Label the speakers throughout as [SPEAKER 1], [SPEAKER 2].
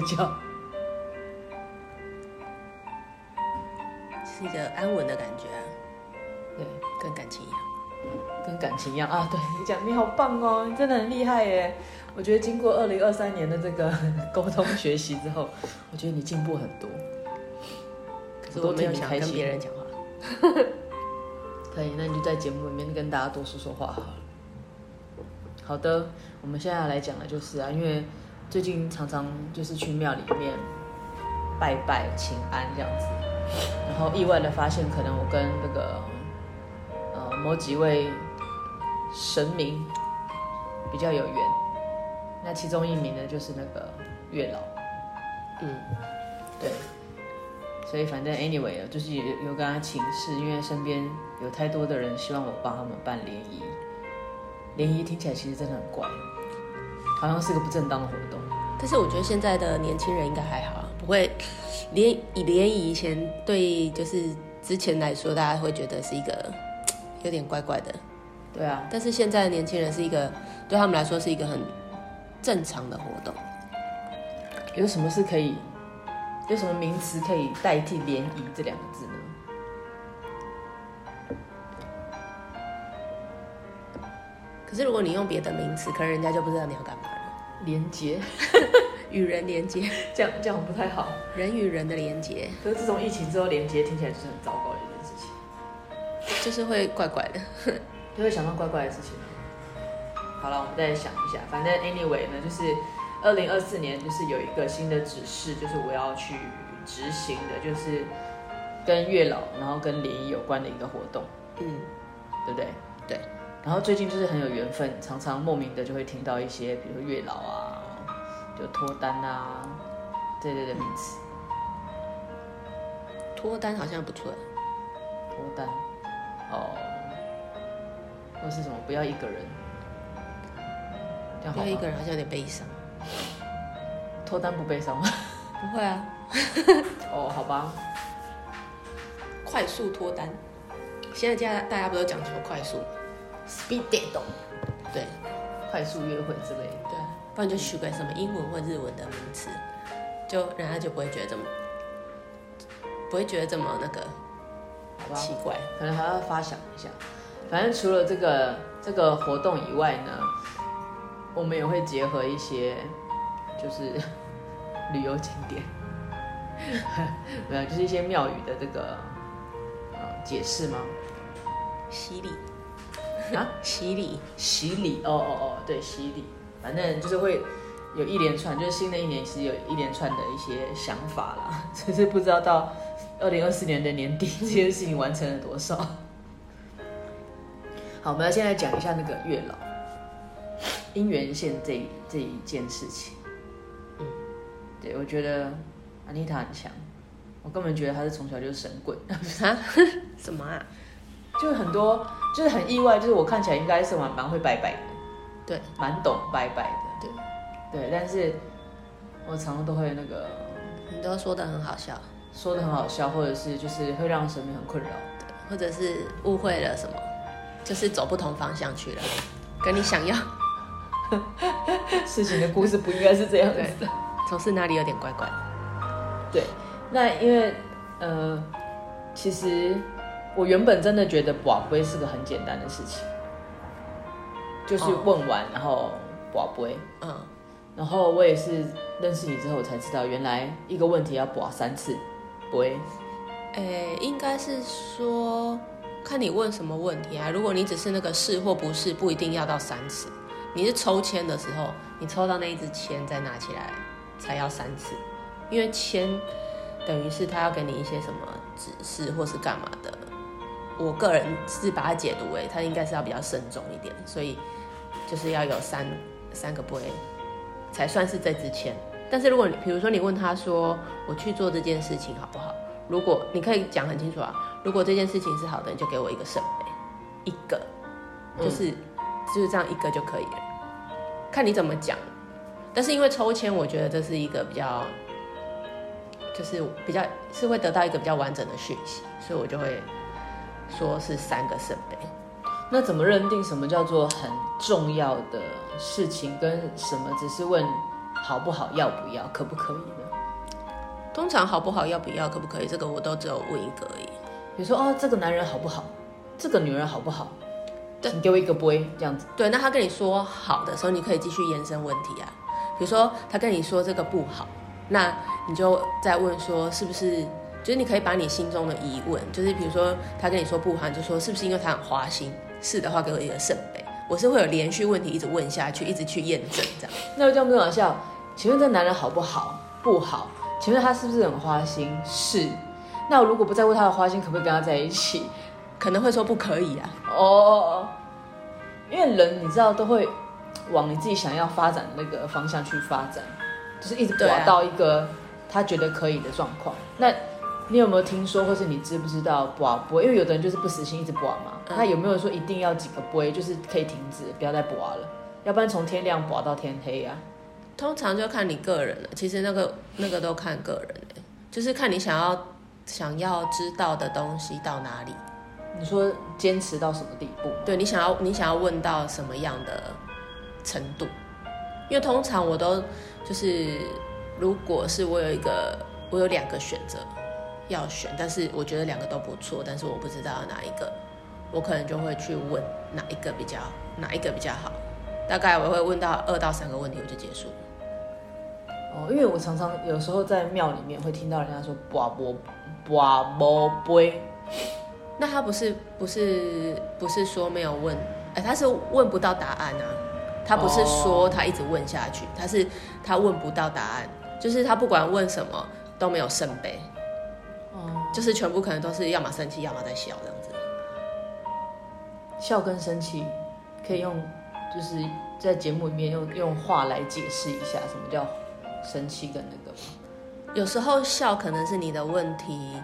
[SPEAKER 1] 睡觉，
[SPEAKER 2] 是一个安稳的感觉啊。
[SPEAKER 1] 对，
[SPEAKER 2] 跟感情一样，
[SPEAKER 1] 跟感情一样啊。对，你讲，你好棒哦，你真的很厉害耶。我觉得经过二零二三年的这个 沟通学习之后，我觉得你进步很多。
[SPEAKER 2] 可是我没有想跟别人讲话。
[SPEAKER 1] 可以，那你就在节目里面跟大家多说说话好了。好的，我们现在来讲的就是啊，因为最近常常就是去庙里面拜拜请安这样子，然后意外的发现，可能我跟那个呃某几位神明比较有缘。那其中一名呢，就是那个月老。
[SPEAKER 2] 嗯，对。
[SPEAKER 1] 所以反正 anyway 就是有有跟他请示，因为身边有太多的人希望我帮他们办联谊。联谊听起来其实真的很怪，好像是个不正当的活动。
[SPEAKER 2] 但是我觉得现在的年轻人应该还好，不会联以联谊以前对就是之前来说，大家会觉得是一个 有点怪怪的。
[SPEAKER 1] 对啊。
[SPEAKER 2] 但是现在的年轻人是一个对他们来说是一个很正常的活动。
[SPEAKER 1] 有什么是可以？有什么名词可以代替“联谊”这两个字
[SPEAKER 2] 可是如果你用别的名词，可能人家就不知道你要干嘛了。
[SPEAKER 1] 连接，
[SPEAKER 2] 与人连接，
[SPEAKER 1] 这样这样不太好。
[SPEAKER 2] 人与人的连接，
[SPEAKER 1] 可是自从疫情之后，连接听起来就是很糟糕的一件事情，
[SPEAKER 2] 就是会怪怪的，
[SPEAKER 1] 就会想到怪怪的事情。好了，我们再想一下，反正 anyway 呢，就是。二零二四年就是有一个新的指示，就是我要去执行的，就是跟月老，然后跟联谊有关的一个活动，
[SPEAKER 2] 嗯，
[SPEAKER 1] 对不对？
[SPEAKER 2] 对。
[SPEAKER 1] 然后最近就是很有缘分，常常莫名的就会听到一些，比如说月老啊，就脱单啊，这类的名词。
[SPEAKER 2] 脱单好像不错。
[SPEAKER 1] 脱单，哦，或是什么不要一个人，
[SPEAKER 2] 不要一个人好像有点悲伤。
[SPEAKER 1] 脱单不悲伤吗？
[SPEAKER 2] 不会啊。
[SPEAKER 1] 哦，好吧。
[SPEAKER 2] 快速脱单，现在家大家不都讲求快速
[SPEAKER 1] ？Speed dating。
[SPEAKER 2] 对，
[SPEAKER 1] 快速约会之类的。
[SPEAKER 2] 对，不然就取个什么英文或日文的名词，就人家就不会觉得这么，不会觉得这么那个，好奇怪。
[SPEAKER 1] 可能还要发想一下。反正除了这个这个活动以外呢。我们也会结合一些，就是 旅游景点，没有，就是一些庙宇的这个呃解释吗？
[SPEAKER 2] 洗礼
[SPEAKER 1] 啊，
[SPEAKER 2] 洗礼，
[SPEAKER 1] 洗礼，哦哦哦，对，洗礼，反正就是会有一连串，就是新的一年其实有一连串的一些想法啦，只是不知道到二零二四年的年底这件事情完成了多少。好，我们要现在讲一下那个月老。姻缘线这一这一件事情，
[SPEAKER 2] 嗯，
[SPEAKER 1] 对，我觉得安妮塔很强，我根本觉得她是从小就是神棍啊？
[SPEAKER 2] 什么啊？
[SPEAKER 1] 就是很多，就是很意外，就是我看起来应该是蛮蛮会拜拜的，
[SPEAKER 2] 对，
[SPEAKER 1] 蛮懂拜拜的，对，对，但是我常常都会那个，
[SPEAKER 2] 你都说的很好笑，
[SPEAKER 1] 说的很好笑，或者是就是会让神明很困扰，
[SPEAKER 2] 对，或者是误会了什么，就是走不同方向去了，跟你想要。
[SPEAKER 1] 事情的故事不应该是这样子。的，
[SPEAKER 2] 总是哪里有点怪怪的。
[SPEAKER 1] 对，那因为呃，其实我原本真的觉得寡杯是个很简单的事情，就是问完、哦、然后寡杯，
[SPEAKER 2] 嗯，
[SPEAKER 1] 然后我也是认识你之后我才知道，原来一个问题要寡三次杯。
[SPEAKER 2] 诶，应该是说看你问什么问题啊。如果你只是那个是或不是，不一定要到三次。你是抽签的时候，你抽到那一支签再拿起来，才要三次，因为签等于是他要给你一些什么指示或是干嘛的。我个人是把它解读为，他应该是要比较慎重一点，所以就是要有三三个 boy 才算是这支签。但是如果你比如说你问他说，我去做这件事情好不好？如果你可以讲很清楚啊，如果这件事情是好的，你就给我一个圣杯，一个就是。嗯就是这样一个就可以了，看你怎么讲。但是因为抽签，我觉得这是一个比较，就是比较是会得到一个比较完整的讯息，所以我就会说是三个圣杯。
[SPEAKER 1] 那怎么认定什么叫做很重要的事情，跟什么只是问好不好，要不要，可不可以呢？
[SPEAKER 2] 通常好不好，要不要，可不可以，这个我都只有问一个而已。
[SPEAKER 1] 比如说哦，这个男人好不好？这个女人好不好？对，你给我一个杯，这样子。
[SPEAKER 2] 对，那他跟你说好的时候，你可以继续延伸问题啊。比如说他跟你说这个不好，那你就再问说是不是？就是你可以把你心中的疑问，就是比如说他跟你说不好，你就说是不是因为他很花心？是的话，给我一个圣杯。我是会有连续问题一直问下去，一直去验证这样。
[SPEAKER 1] 那这样不好笑？请问这男人好不好？不好。请问他是不是很花心？是。那我如果不在乎他的花心，可不可以跟他在一起？
[SPEAKER 2] 可能会说不可以啊。
[SPEAKER 1] 哦。因为人你知道都会往你自己想要发展的那个方向去发展，就是一直滑到一个他觉得可以的状况。啊、那你有没有听说，或是你知不知道拔杯？因为有的人就是不死心一直拔嘛。嗯、那有没有说一定要几个播，就是可以停止，不要再播了？要不然从天亮播到天黑啊。
[SPEAKER 2] 通常就看你个人了，其实那个那个都看个人，就是看你想要想要知道的东西到哪里。
[SPEAKER 1] 你说坚持到什么地步？
[SPEAKER 2] 对，你想要你想要问到什么样的程度？因为通常我都就是，如果是我有一个我有两个选择要选，但是我觉得两个都不错，但是我不知道哪一个，我可能就会去问哪一个比较哪一个比较好。大概我会问到二到三个问题，我就结束。
[SPEAKER 1] 哦，因为我常常有时候在庙里面会听到人家说“跋无跋无杯 ”，
[SPEAKER 2] 那他不是不是不是说没有问，哎，他是问不到答案啊。他不是说他一直问下去，他是他问不到答案，就是他不管问什么都没有圣杯。哦，就是全部可能都是要么生气，要么在笑这样子。
[SPEAKER 1] 笑跟生气可以用，就是在节目里面用用话来解释一下什么叫。生气跟那个，
[SPEAKER 2] 有时候笑可能是你的问题，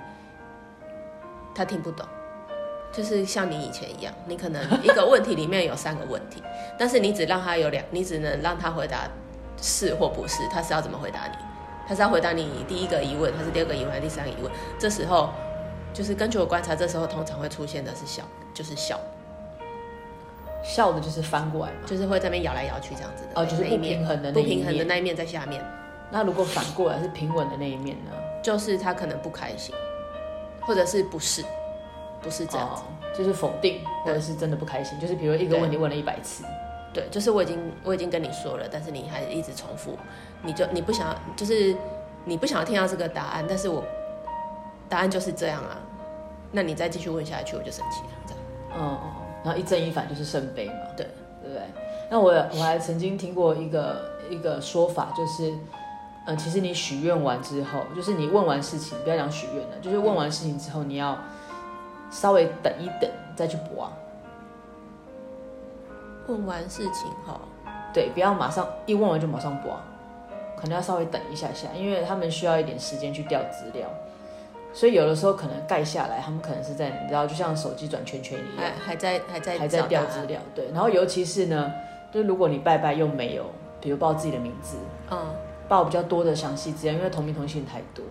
[SPEAKER 2] 他听不懂，就是像你以前一样，你可能一个问题里面有三个问题，但是你只让他有两，你只能让他回答是或不是，他是要怎么回答你？他是要回答你第一个疑问，还是第二个疑问，还是第三个疑问？这时候就是根据我观察，这时候通常会出现的是笑，就是笑，
[SPEAKER 1] 笑的就是翻过来嘛，
[SPEAKER 2] 就是会在那边摇来摇去这样子的，
[SPEAKER 1] 哦，就是不平衡的那一面，
[SPEAKER 2] 不平衡的那一面在下面。
[SPEAKER 1] 那如果反过来是平稳的那一面呢？
[SPEAKER 2] 就是他可能不开心，或者是不是，不是这样子，哦、
[SPEAKER 1] 就是否定，或者是真的不开心。就是比如一个问题问了一百次，
[SPEAKER 2] 对，就是我已经我已经跟你说了，但是你还一直重复，你就你不想要，就是你不想要听到这个答案，但是我答案就是这样啊，那你再继续问下去，我就生气了，这样。
[SPEAKER 1] 哦哦，然后一正一反就是圣杯嘛，
[SPEAKER 2] 对
[SPEAKER 1] 对不对？那我我还曾经听过一个一个说法，就是。嗯，其实你许愿完之后，就是你问完事情，不要讲许愿了，就是问完事情之后，你要稍微等一等再去拔。
[SPEAKER 2] 问完事情哈，
[SPEAKER 1] 对，不要马上一问完就马上拔，可能要稍微等一下下，因为他们需要一点时间去调资料，所以有的时候可能盖下来，他们可能是在你知道，就像手机转圈圈一样，
[SPEAKER 2] 还还在还在
[SPEAKER 1] 还在调资料，对。然后尤其是呢，就如果你拜拜又没有，比如报自己的名字，嗯。报比较多的详细资料，因为同名同姓太多，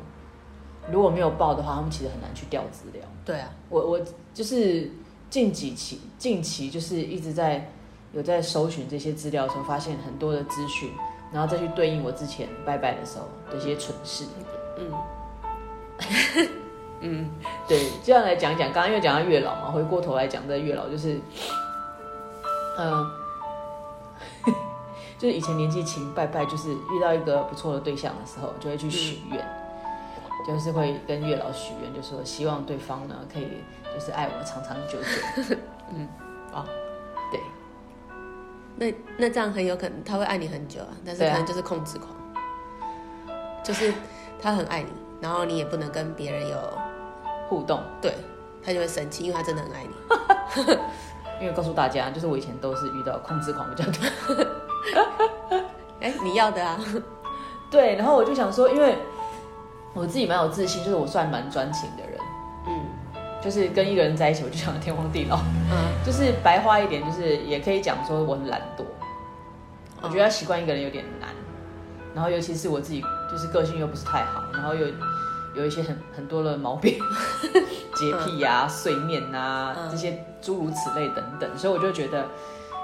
[SPEAKER 1] 如果没有报的话，他们其实很难去调资料。
[SPEAKER 2] 对啊，
[SPEAKER 1] 我我就是近几期近期就是一直在有在搜寻这些资料的时候，发现很多的资讯，然后再去对应我之前拜拜的时候的一些蠢事。嗯 嗯，对，这样来讲一讲，刚刚因为讲到月老嘛，回过头来讲这月老就是，嗯、呃。就是以前年纪轻拜拜，就是遇到一个不错的对象的时候，就会去许愿，嗯、就是会跟月老许愿，就说希望对方呢可以就是爱我长长久久。嗯，啊、
[SPEAKER 2] 那那这样很有可能他会爱你很久啊，但是可能就是控制狂，啊、就是他很爱你，然后你也不能跟别人有
[SPEAKER 1] 互动，
[SPEAKER 2] 对，他就会生气，因为他真的很爱你。
[SPEAKER 1] 因为告诉大家，就是我以前都是遇到控制狂比较多。
[SPEAKER 2] 哎，你要的啊？
[SPEAKER 1] 对，然后我就想说，因为我自己蛮有自信，就是我算蛮专情的人，嗯，就是跟一个人在一起，我就想天荒地老，嗯，就是白话一点，就是也可以讲说我很懒惰，嗯、我觉得要习惯一个人有点难，然后尤其是我自己，就是个性又不是太好，然后又有一些很很多的毛病，洁癖呀、啊、碎念啊、嗯、这些诸如此类等等，所以我就觉得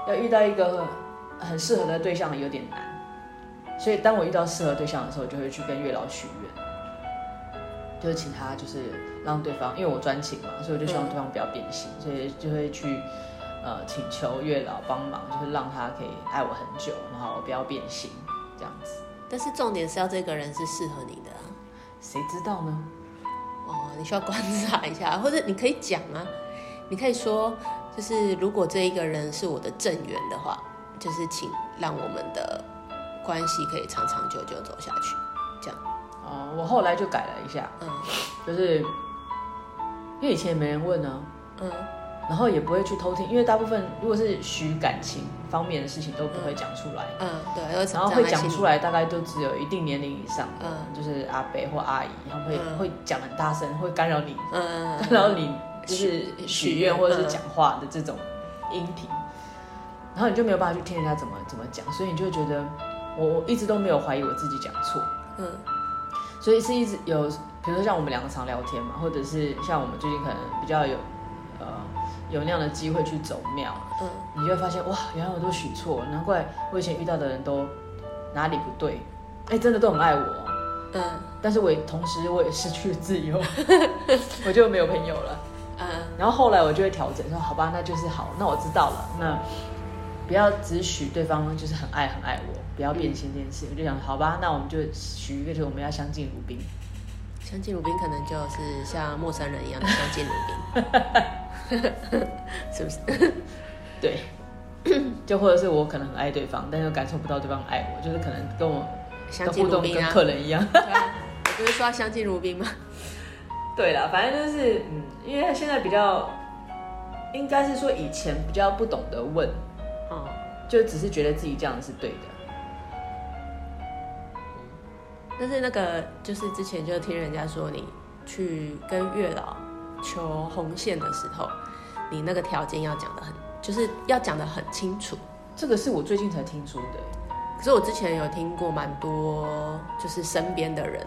[SPEAKER 1] 要遇到一个。很适合的对象有点难，所以当我遇到适合对象的时候，就会去跟月老许愿，就是请他就是让对方，因为我专情嘛，所以我就希望对方不要变心，嗯、所以就会去呃请求月老帮忙，就是让他可以爱我很久，然后我不要变心这样子。
[SPEAKER 2] 但是重点是要这个人是适合你的
[SPEAKER 1] 啊，谁知道呢？
[SPEAKER 2] 哦，你需要观察一下，或者你可以讲啊，你可以说，就是如果这一个人是我的正缘的话，就是请让我们的关系可以长长久久走下去，这样。
[SPEAKER 1] 哦，我后来就改了一下，嗯，就是因为以前也没人问呢，嗯。然后也不会去偷听，因为大部分如果是许感情方面的事情都不会讲出来。
[SPEAKER 2] 嗯，对。
[SPEAKER 1] 然后会讲出来，大概都只有一定年龄以上，嗯，就是阿伯或阿姨，然后会、嗯、会讲很大声，会干扰你，嗯，干扰你就是许愿或者是讲话的这种音频，然后你就没有办法去听人家怎么怎么讲，所以你就会觉得我我一直都没有怀疑我自己讲错，嗯，所以是一直有，比如说像我们两个常聊天嘛，或者是像我们最近可能比较有，呃。有那样的机会去走庙，嗯，你就会发现哇，原来我都许错，难怪我以前遇到的人都哪里不对，哎，真的都很爱我，嗯，但是我也同时我也失去了自由，我就没有朋友了，嗯，然后后来我就会调整说，好吧，那就是好，那我知道了，那不要只许对方就是很爱很爱我，不要变心这件事，我就想好吧，那我们就许一个，就是我们要相敬如宾，
[SPEAKER 2] 相敬如宾可能就是像陌生人一样的相敬如宾。是不是？
[SPEAKER 1] 对，就或者是我可能很爱对方，但是感受不到对方爱我，就是可能跟我
[SPEAKER 2] 相敬如宾啊，
[SPEAKER 1] 跟客人一
[SPEAKER 2] 样。我不是说要相敬如宾吗？
[SPEAKER 1] 对啦，反正就是嗯，因为他现在比较，应该是说以前比较不懂得问，哦，就只是觉得自己这样是对的。
[SPEAKER 2] 但是那个就是之前就听人家说，你去跟月老。求红线的时候，你那个条件要讲的很，就是要讲的很清楚。
[SPEAKER 1] 这个是我最近才听说的，
[SPEAKER 2] 可是我之前有听过蛮多，就是身边的人，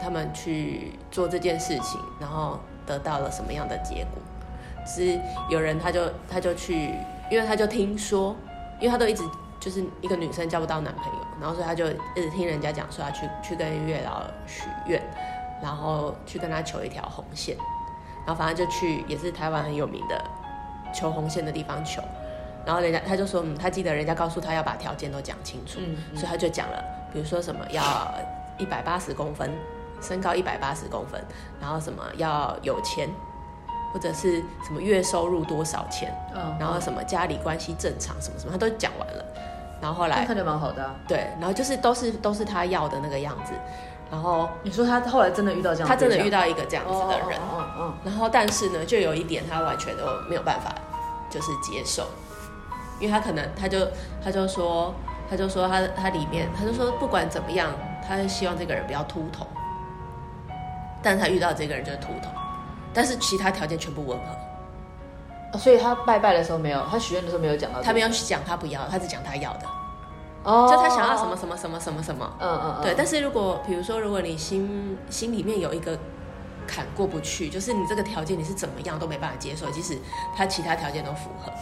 [SPEAKER 2] 他们去做这件事情，然后得到了什么样的结果？是有人他就他就去，因为他就听说，因为他都一直就是一个女生交不到男朋友，然后所以她就一直听人家讲说要去去跟月老许愿。然后去跟他求一条红线，然后反正就去，也是台湾很有名的求红线的地方求。然后人家他就说，嗯，他记得人家告诉他要把条件都讲清楚，嗯嗯、所以他就讲了，比如说什么要一百八十公分，身高一百八十公分，然后什么要有钱，或者是什么月收入多少钱，嗯、然后什么家里关系正常，什么什么，他都讲完了。然后后来
[SPEAKER 1] 看着蛮好的、啊，
[SPEAKER 2] 对，然后就是都是都是他要的那个样子。然后
[SPEAKER 1] 你说他后来真的遇到这样，
[SPEAKER 2] 他真的遇到一个这样子的人，嗯嗯。然后但是呢，就有一点他完全都没有办法，就是接受，因为他可能他就他就说他就说他他里面他就说不管怎么样，他希望这个人不要秃头，但是他遇到这个人就是秃头，但是其他条件全部吻合，
[SPEAKER 1] 所以他拜拜的时候没有，他许愿的时候没有讲到，
[SPEAKER 2] 他没有讲他不要，他只讲他要的。哦，就他想要什么什么什么什么什么，嗯嗯，对。但是如果比如说，如果你心心里面有一个坎过不去，就是你这个条件你是怎么样都没办法接受，即使他其他条件都符合，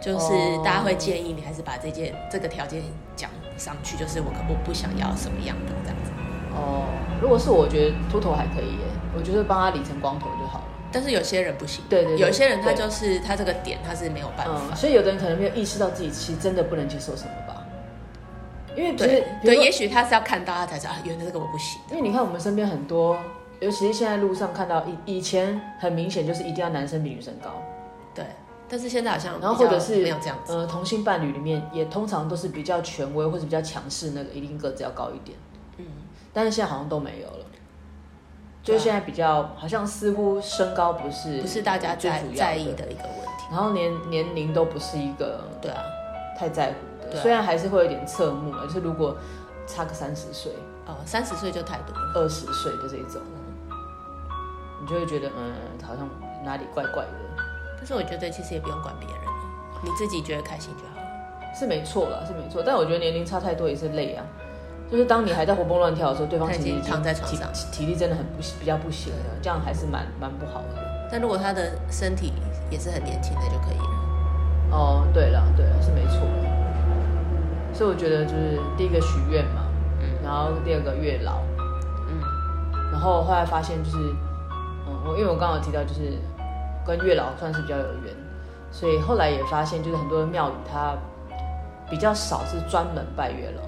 [SPEAKER 2] 就是大家会建议你还是把这件这个条件讲上去，就是我可不不想要什么样的这样子。
[SPEAKER 1] 哦，如果是我觉得秃头还可以耶，我觉得帮他理成光头就好了。
[SPEAKER 2] 但是有些人不行，
[SPEAKER 1] 对对，
[SPEAKER 2] 有些人他就是他这个点他是没有办法，
[SPEAKER 1] 所以有的人可能没有意识到自己其实真的不能接受什么吧。因为
[SPEAKER 2] 对对，也许他是要看到他才知道，原来这个我不行。
[SPEAKER 1] 因为你看我们身边很多，尤其是现在路上看到，以以前很明显就是一定要男生比女生高，
[SPEAKER 2] 对。但是现在好像
[SPEAKER 1] 然后或者是
[SPEAKER 2] 没有这样子，
[SPEAKER 1] 呃，同性伴侣里面也通常都是比较权威或者比较强势，那个一定个子要高一点。嗯。但是现在好像都没有了，就现在比较好像似乎身高不是
[SPEAKER 2] 不是大家最主要在意的一个问题，
[SPEAKER 1] 然后年年龄都不是一个
[SPEAKER 2] 对啊
[SPEAKER 1] 太在乎。虽然还是会有点侧目，就是如果差个三十岁，
[SPEAKER 2] 哦，三十岁就太多了，
[SPEAKER 1] 二十岁的这种，你就会觉得嗯，好像哪里怪怪的。
[SPEAKER 2] 但是我觉得其实也不用管别人，你自己觉得开心就好。
[SPEAKER 1] 是没错啦，是没错。但我觉得年龄差太多也是累啊。就是当你还在活蹦乱跳的时候，对方其实
[SPEAKER 2] 躺在床上，
[SPEAKER 1] 体力真的很不比较不行了，这样还是蛮蛮不好的。
[SPEAKER 2] 但如果他的身体也是很年轻的就可以了。
[SPEAKER 1] 哦，对了，对了，是没错。所以我觉得就是第一个许愿嘛，嗯，然后第二个月老，嗯，然后后来发现就是，嗯，我因为我刚刚有提到就是跟月老算是比较有缘，所以后来也发现就是很多的庙宇它比较少是专门拜月老的，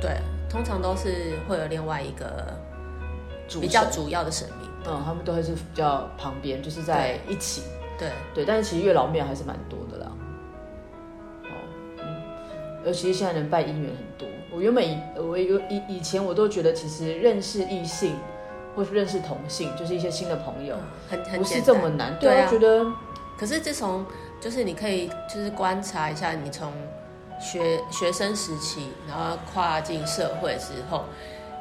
[SPEAKER 2] 对，通常都是会有另外一个比较主要的神明，
[SPEAKER 1] 嗯，他们都会是比较旁边，就是在一起。
[SPEAKER 2] 对
[SPEAKER 1] 对，但是其实月老庙还是蛮多的啦。哦，嗯，尤其是现在能拜姻缘很多。我原本以我有以以前我都觉得，其实认识异性或是认识同性，就是一些新的朋友，
[SPEAKER 2] 很很
[SPEAKER 1] 不是这么难。对啊，我觉得。
[SPEAKER 2] 可是自从就是你可以就是观察一下，你从学学生时期，然后跨进社会之后，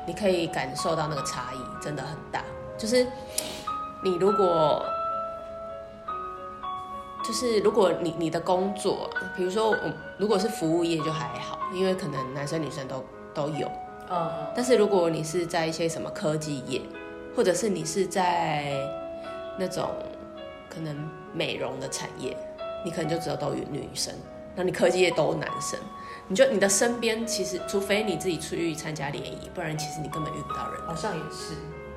[SPEAKER 2] 你可以感受到那个差异真的很大。就是你如果。就是如果你你的工作，比如说我如果是服务业就还好，因为可能男生女生都都有。嗯嗯。但是如果你是在一些什么科技业，或者是你是在那种可能美容的产业，你可能就只有都有女生，那你科技业都男生，你就你的身边其实除非你自己出去参加联谊，不然其实你根本遇不到人。
[SPEAKER 1] 好像也是。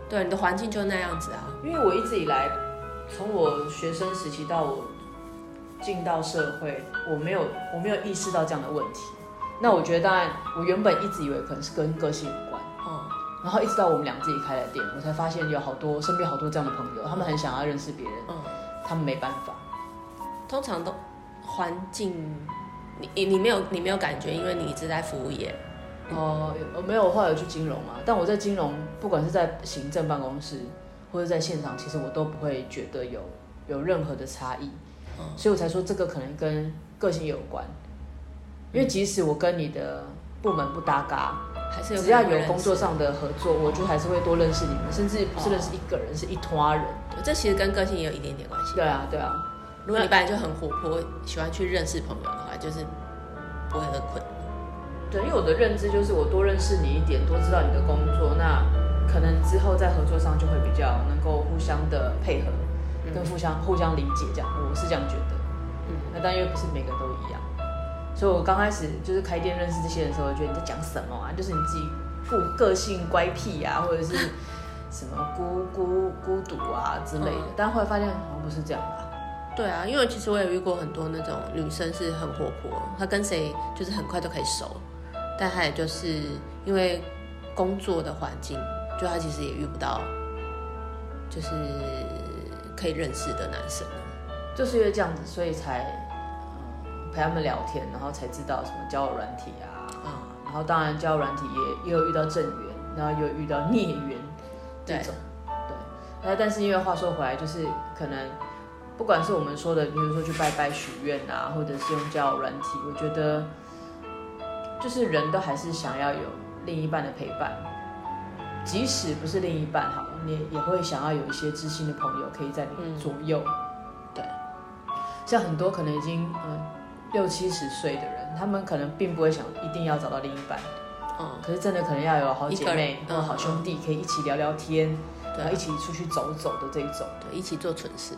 [SPEAKER 2] 对，你的环境就那样子啊。
[SPEAKER 1] 因为我一直以来，从我学生时期到我。进到社会，我没有我没有意识到这样的问题。那我觉得，当然，我原本一直以为可能是跟个性有关。哦。然后一直到我们俩自己开了店，我才发现有好多身边好多这样的朋友，他们很想要认识别人。嗯。他们没办法。
[SPEAKER 2] 通常都环境，你你你没有你没有感觉，因为你一直在服务业。
[SPEAKER 1] 哦、呃，我没有，后来有去金融嘛。但我在金融，不管是在行政办公室或者在现场，其实我都不会觉得有有任何的差异。所以我才说这个可能跟个性有关，因为即使我跟你的部门不搭嘎，还是只要有工作上的合作，我就还是会多认识你们，甚至不是认识一个人，是一团人。
[SPEAKER 2] 这其实跟个性也有一点点关系。
[SPEAKER 1] 对啊，对啊。
[SPEAKER 2] 如果你本来就很活泼，喜欢去认识朋友的话，就是不会很困。
[SPEAKER 1] 对，因为我的认知就是我多认识你一点，多知道你的工作，那可能之后在合作上就会比较能够互相的配合。跟互相互相理解这样，我是这样觉得。嗯，那但因为不是每个都一样，所以我刚开始就是开店认识这些人的时候，我觉得你在讲什么啊？就是你自己个个性乖僻啊，或者是什么孤孤孤独啊之类的。嗯、但后来发现好像不是这样吧？
[SPEAKER 2] 对啊，因为其实我也遇过很多那种女生是很活泼，她跟谁就是很快都可以熟，但她也就是因为工作的环境，就她其实也遇不到，就是。可以认识的男生，
[SPEAKER 1] 就是因为这样子，所以才、嗯、陪他们聊天，然后才知道什么交友软体啊，嗯、然后当然交友软体也也有遇到正缘，然后又有遇到孽缘这种，对，那但是因为话说回来，就是可能不管是我们说的，比如说去拜拜许愿啊，或者是用交友软体，我觉得就是人都还是想要有另一半的陪伴，即使不是另一半好。你也会想要有一些知心的朋友可以在你左右，嗯、对，像很多可能已经嗯六七十岁的人，他们可能并不会想一定要找到另一半，嗯，可是真的可能要有好姐妹嗯好兄弟可以一起聊聊天，对、嗯，然后一起出去走走的这一种，
[SPEAKER 2] 对，一起做蠢事。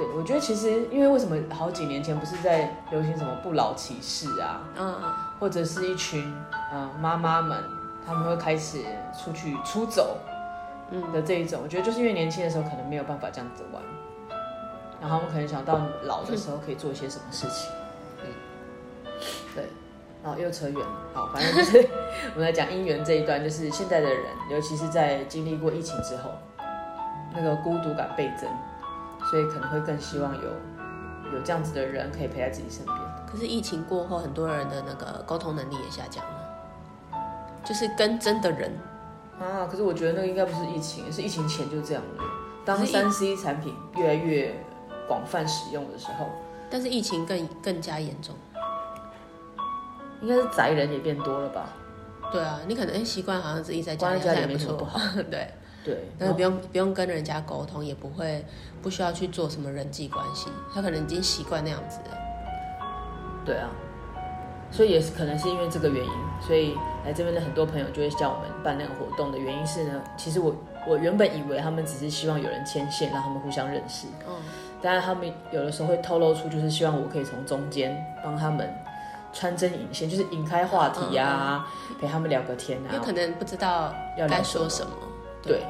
[SPEAKER 1] 对，我觉得其实因为为什么好几年前不是在流行什么不老骑士啊，嗯，或者是一群嗯妈妈们，他们会开始出去出走。嗯的这一种，我觉得就是因为年轻的时候可能没有办法这样子玩，然后我们可能想到老的时候可以做一些什么事情。嗯，对，然后又扯远了。好，反正就是 我们来讲姻缘这一段，就是现在的人，尤其是在经历过疫情之后，那个孤独感倍增，所以可能会更希望有有这样子的人可以陪在自己身边。
[SPEAKER 2] 可是疫情过后，很多人的那个沟通能力也下降了，就是跟真的人。
[SPEAKER 1] 啊，可是我觉得那个应该不是疫情，是疫情前就这样了。当三 C 产品越来越广泛使用的时候，
[SPEAKER 2] 但是疫情更更加严重，
[SPEAKER 1] 应该是宅人也变多了吧？
[SPEAKER 2] 对啊，你可能习惯好像自己在家里
[SPEAKER 1] 家里没什么不好，
[SPEAKER 2] 对
[SPEAKER 1] 对，
[SPEAKER 2] 但是不用不用跟人家沟通，也不会不需要去做什么人际关系，他可能已经习惯那样子了。
[SPEAKER 1] 对啊。所以也是可能是因为这个原因，所以来这边的很多朋友就会叫我们办那个活动的原因是呢，其实我我原本以为他们只是希望有人牵线，让他们互相认识。嗯。当然他们有的时候会透露出，就是希望我可以从中间帮他们，穿针引线，就是引开话题啊，嗯嗯、陪他们聊个天啊。
[SPEAKER 2] 有可能不知道要该说什
[SPEAKER 1] 么，对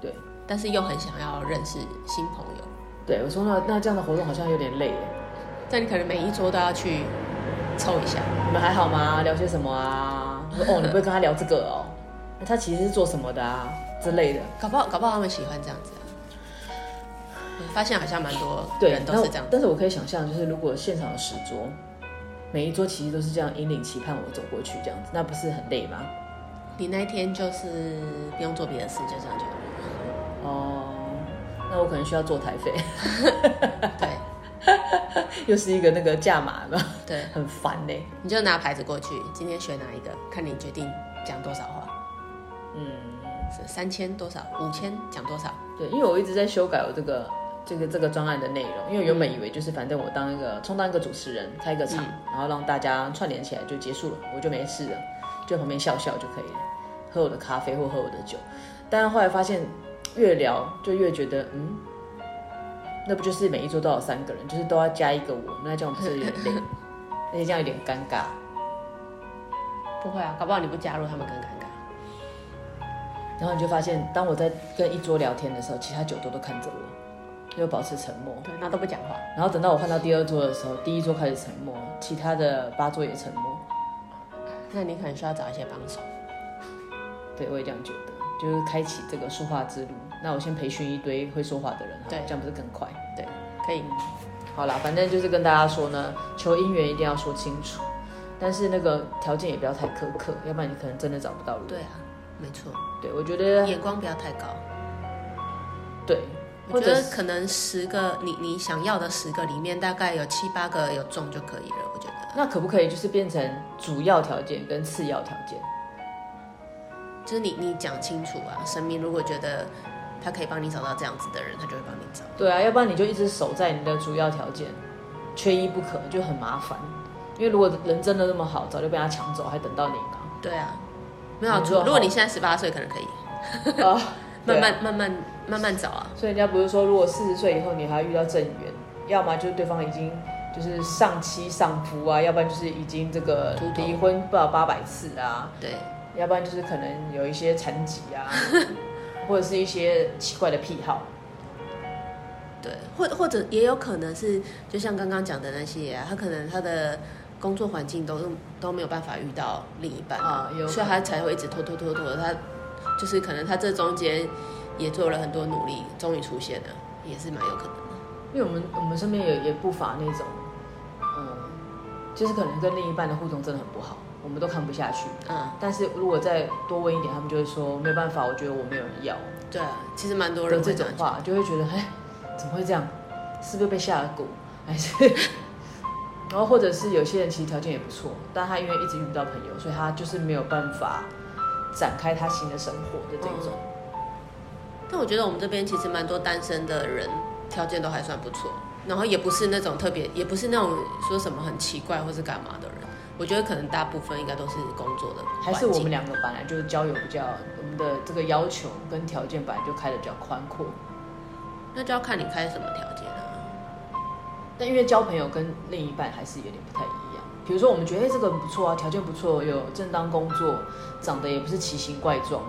[SPEAKER 2] 对，但是又很想要认识新朋友。
[SPEAKER 1] 对，我说那那这样的活动好像有点累耶。
[SPEAKER 2] 但你可能每一桌都要去凑一下。
[SPEAKER 1] 你们还好吗？聊些什么啊？说哦，你不会跟他聊这个哦？那他其实是做什么的啊？之类的。
[SPEAKER 2] 搞不好搞不好他们喜欢这样子啊。我发现好像蛮多人都是这样。
[SPEAKER 1] 但是我可以想象，就是如果现场有十桌，每一桌其实都是这样引领期盼我走过去这样子，那不是很累吗？
[SPEAKER 2] 你那一天就是不用做别的事，就这样就好了。
[SPEAKER 1] 哦，那我可能需要坐台费。
[SPEAKER 2] 对。
[SPEAKER 1] 又是一个那个价码嘛，
[SPEAKER 2] 对，
[SPEAKER 1] 很烦呢。
[SPEAKER 2] 你就拿牌子过去，今天选哪一个，看你决定讲多少话。
[SPEAKER 1] 嗯，
[SPEAKER 2] 是三千多少，五千讲多少？
[SPEAKER 1] 对，因为我一直在修改我这个这个这个专案的内容，因为我原本以为就是反正我当一个充当一个主持人，开一个场，嗯、然后让大家串联起来就结束了，我就没事了，就旁边笑笑就可以了，喝我的咖啡或喝我的酒。但是后来发现越聊就越觉得嗯。那不就是每一桌都有三个人，就是都要加一个我，那这样不是有点累，而且这样有点尴尬。
[SPEAKER 2] 不会啊，搞不好你不加入他们更尴尬。
[SPEAKER 1] 然后你就发现，当我在跟一桌聊天的时候，其他九桌都看着我，又保持沉默。
[SPEAKER 2] 对，那都不讲话。
[SPEAKER 1] 然后等到我换到第二桌的时候，第一桌开始沉默，其他的八桌也沉默。
[SPEAKER 2] 那你可能需要找一些帮手。
[SPEAKER 1] 对，我也这样觉得，就是开启这个说话之路。那我先培训一堆会说话的人，
[SPEAKER 2] 对，
[SPEAKER 1] 这样不是更快？
[SPEAKER 2] 对，可以。
[SPEAKER 1] 好啦，反正就是跟大家说呢，求姻缘一定要说清楚，但是那个条件也不要太苛刻，要不然你可能真的找不到人。
[SPEAKER 2] 对啊，没错。
[SPEAKER 1] 对，我觉得
[SPEAKER 2] 眼光不要太高。
[SPEAKER 1] 对，
[SPEAKER 2] 我觉得可能十个你你想要的十个里面，大概有七八个有中就可以了。我觉得。
[SPEAKER 1] 那可不可以就是变成主要条件跟次要条件？
[SPEAKER 2] 就是你你讲清楚啊，神明如果觉得。他可以帮你找到这样子的人，他就会帮你找。
[SPEAKER 1] 对啊，要不然你就一直守在你的主要条件，缺一不可，就很麻烦。因为如果人真的那么好，早就被他抢走，还等到你吗？
[SPEAKER 2] 对啊，没有错。如果你现在十八岁，可能可以。
[SPEAKER 1] 啊，
[SPEAKER 2] 慢慢慢慢慢慢找啊。
[SPEAKER 1] 所以人家不是说，如果四十岁以后你还要遇到正缘，要么就是对方已经就是上妻上夫啊，要不然就是已经这个离婚不知道八百次啊。
[SPEAKER 2] 对，
[SPEAKER 1] 要不然就是可能有一些残疾啊。或者是一些奇怪的癖好，
[SPEAKER 2] 对，或或者也有可能是，就像刚刚讲的那些啊，他可能他的工作环境都都没有办法遇到另一半啊，所以他才会一直拖拖拖拖。他就是可能他这中间也做了很多努力，终于出现了，也是蛮有可能的。
[SPEAKER 1] 因为我们我们身边也也不乏那种，嗯，就是可能跟另一半的互动真的很不好。我们都看不下去，
[SPEAKER 2] 嗯，
[SPEAKER 1] 但是如果再多问一点，他们就会说没有办法，我觉得我没有人要。
[SPEAKER 2] 对啊，其实蛮多人
[SPEAKER 1] 这种话，就会觉得，哎，怎么会这样？是不是被下了蛊？还是？然后或者是有些人其实条件也不错，但他因为一直遇不到朋友，所以他就是没有办法展开他新的生活的这种。嗯，
[SPEAKER 2] 但我觉得我们这边其实蛮多单身的人，条件都还算不错，然后也不是那种特别，也不是那种说什么很奇怪或是干嘛的人。我觉得可能大部分应该都是工作的，
[SPEAKER 1] 还是我们两个本来就是交友比较，我们的这个要求跟条件本来就开的比较宽阔。
[SPEAKER 2] 那就要看你开什么条件啊。
[SPEAKER 1] 但因为交朋友跟另一半还是有点不太一样。比如说我们觉得这个不错啊，条件不错，有正当工作，长得也不是奇形怪状，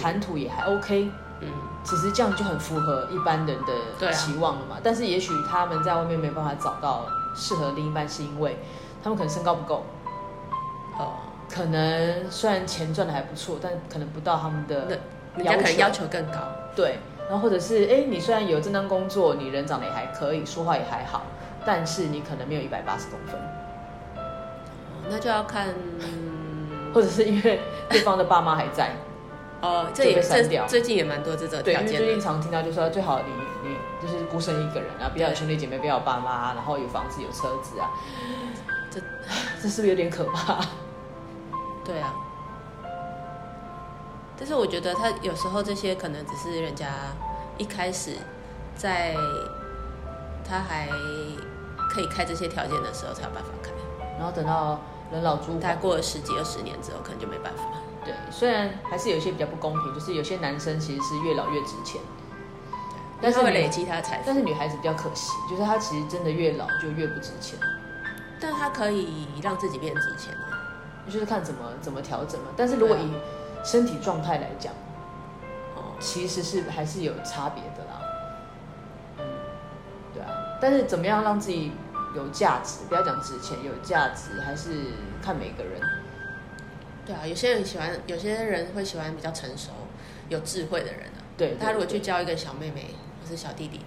[SPEAKER 1] 谈吐也还 OK。
[SPEAKER 2] 嗯，
[SPEAKER 1] 其实这样就很符合一般人的期望了嘛。但是也许他们在外面没办法找到适合另一半，是因为。他们可能身高不够，
[SPEAKER 2] 呃，
[SPEAKER 1] 可能虽然钱赚的还不错，但可能不到他们的要求，
[SPEAKER 2] 人家可能要求更高。
[SPEAKER 1] 对，然后或者是哎，你虽然有正当工作，你人长得也还可以，说话也还好，但是你可能没有一百八十公分，
[SPEAKER 2] 那就要看，
[SPEAKER 1] 或者是因为对方的爸妈还在，
[SPEAKER 2] 哦，这也这最近也蛮多这种
[SPEAKER 1] 对，因为最近常听到就说最好你你就是孤身一个人啊，不要有兄弟姐妹，不要有爸妈，然后有房子有车子啊。这 这是不是有点可怕？
[SPEAKER 2] 对啊，但是我觉得他有时候这些可能只是人家一开始在他还可以开这些条件的时候才有办法开，
[SPEAKER 1] 然后等到人老珠黄，
[SPEAKER 2] 他过了十几二十年之后，可能就没办法。
[SPEAKER 1] 对，虽然还是有一些比较不公平，就是有些男生其实是越老越值钱，
[SPEAKER 2] 但是会累积他的财富，
[SPEAKER 1] 但是女孩子比较可惜，就是她其实真的越老就越不值钱。
[SPEAKER 2] 但它可以让自己变值钱吗？
[SPEAKER 1] 就是看怎么怎么调整嘛。但是如果以身体状态来讲，
[SPEAKER 2] 哦，
[SPEAKER 1] 其实是还是有差别的啦。嗯，对啊。但是怎么样让自己有价值？不要讲值钱，有价值还是看每个人。
[SPEAKER 2] 对啊，有些人喜欢，有些人会喜欢比较成熟、有智慧的人啊。
[SPEAKER 1] 对，
[SPEAKER 2] 他如果去教一个小妹妹或是小弟弟，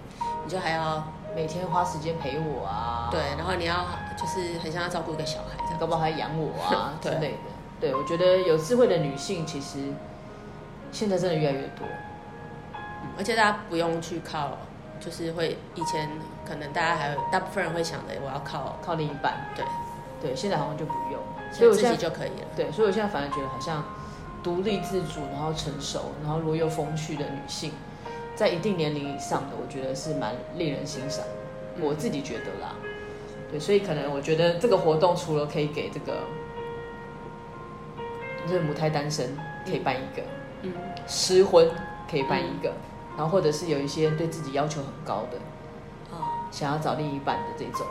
[SPEAKER 2] 你就还要
[SPEAKER 1] 每天花时间陪我啊。
[SPEAKER 2] 对，然后你要就是很像要照顾一个小孩这样，
[SPEAKER 1] 搞不好还养我啊 之类的。对，我觉得有智慧的女性其实现在真的越来越多，
[SPEAKER 2] 而且大家不用去靠，就是会以前可能大家还有大部分人会想的，我要靠
[SPEAKER 1] 靠另一半。
[SPEAKER 2] 对，
[SPEAKER 1] 对，现在好像就不用，
[SPEAKER 2] 所以我自己就可以了。
[SPEAKER 1] 对，所以我现在反而觉得好像。独立自主，然后成熟，然后如果有风趣的女性，在一定年龄以上的，我觉得是蛮令人欣赏。我自己觉得啦，对，所以可能我觉得这个活动除了可以给这个，就是母胎单身可以办一个，嗯，失婚可以办一个，嗯，然后或者是有一些对自己要求很高的，哦，想要找另一半的这种，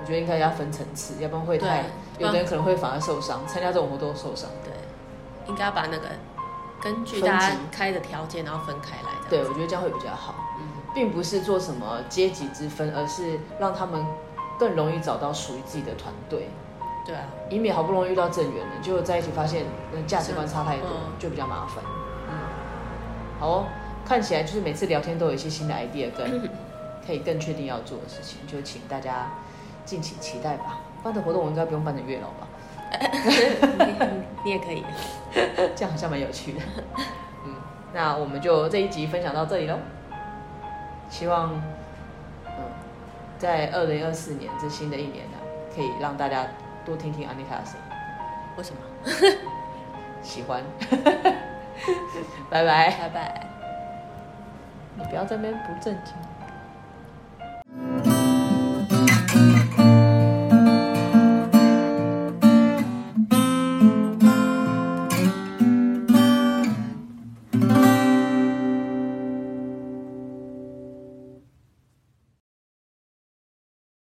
[SPEAKER 1] 我觉得应该要分层次，要不然会太，有的人可能会反而受伤，参加这种活动受伤，对。
[SPEAKER 2] 应该要把那个根据大家开的条件，然后分开来。
[SPEAKER 1] 对，我觉得这样会比较好。嗯，并不是做什么阶级之分，而是让他们更容易找到属于自己的团队。
[SPEAKER 2] 对啊，
[SPEAKER 1] 以免好不容易遇到正缘了，结果在一起发现价值观差太多，嗯，就比较麻烦。嗯，好哦，看起来就是每次聊天都有一些新的 idea 跟 可以更确定要做的事情，就请大家敬请期待吧。办的活动我应该不用办成月老吧？
[SPEAKER 2] 你，你也可以，
[SPEAKER 1] 这样好像蛮有趣的。嗯，那我们就这一集分享到这里喽。希望，嗯，在二零二四年这新的一年呢，可以让大家多听听安妮卡的声音。
[SPEAKER 2] 为什么？
[SPEAKER 1] 喜欢。拜拜。
[SPEAKER 2] 拜拜。
[SPEAKER 1] 你不要在那边不正经。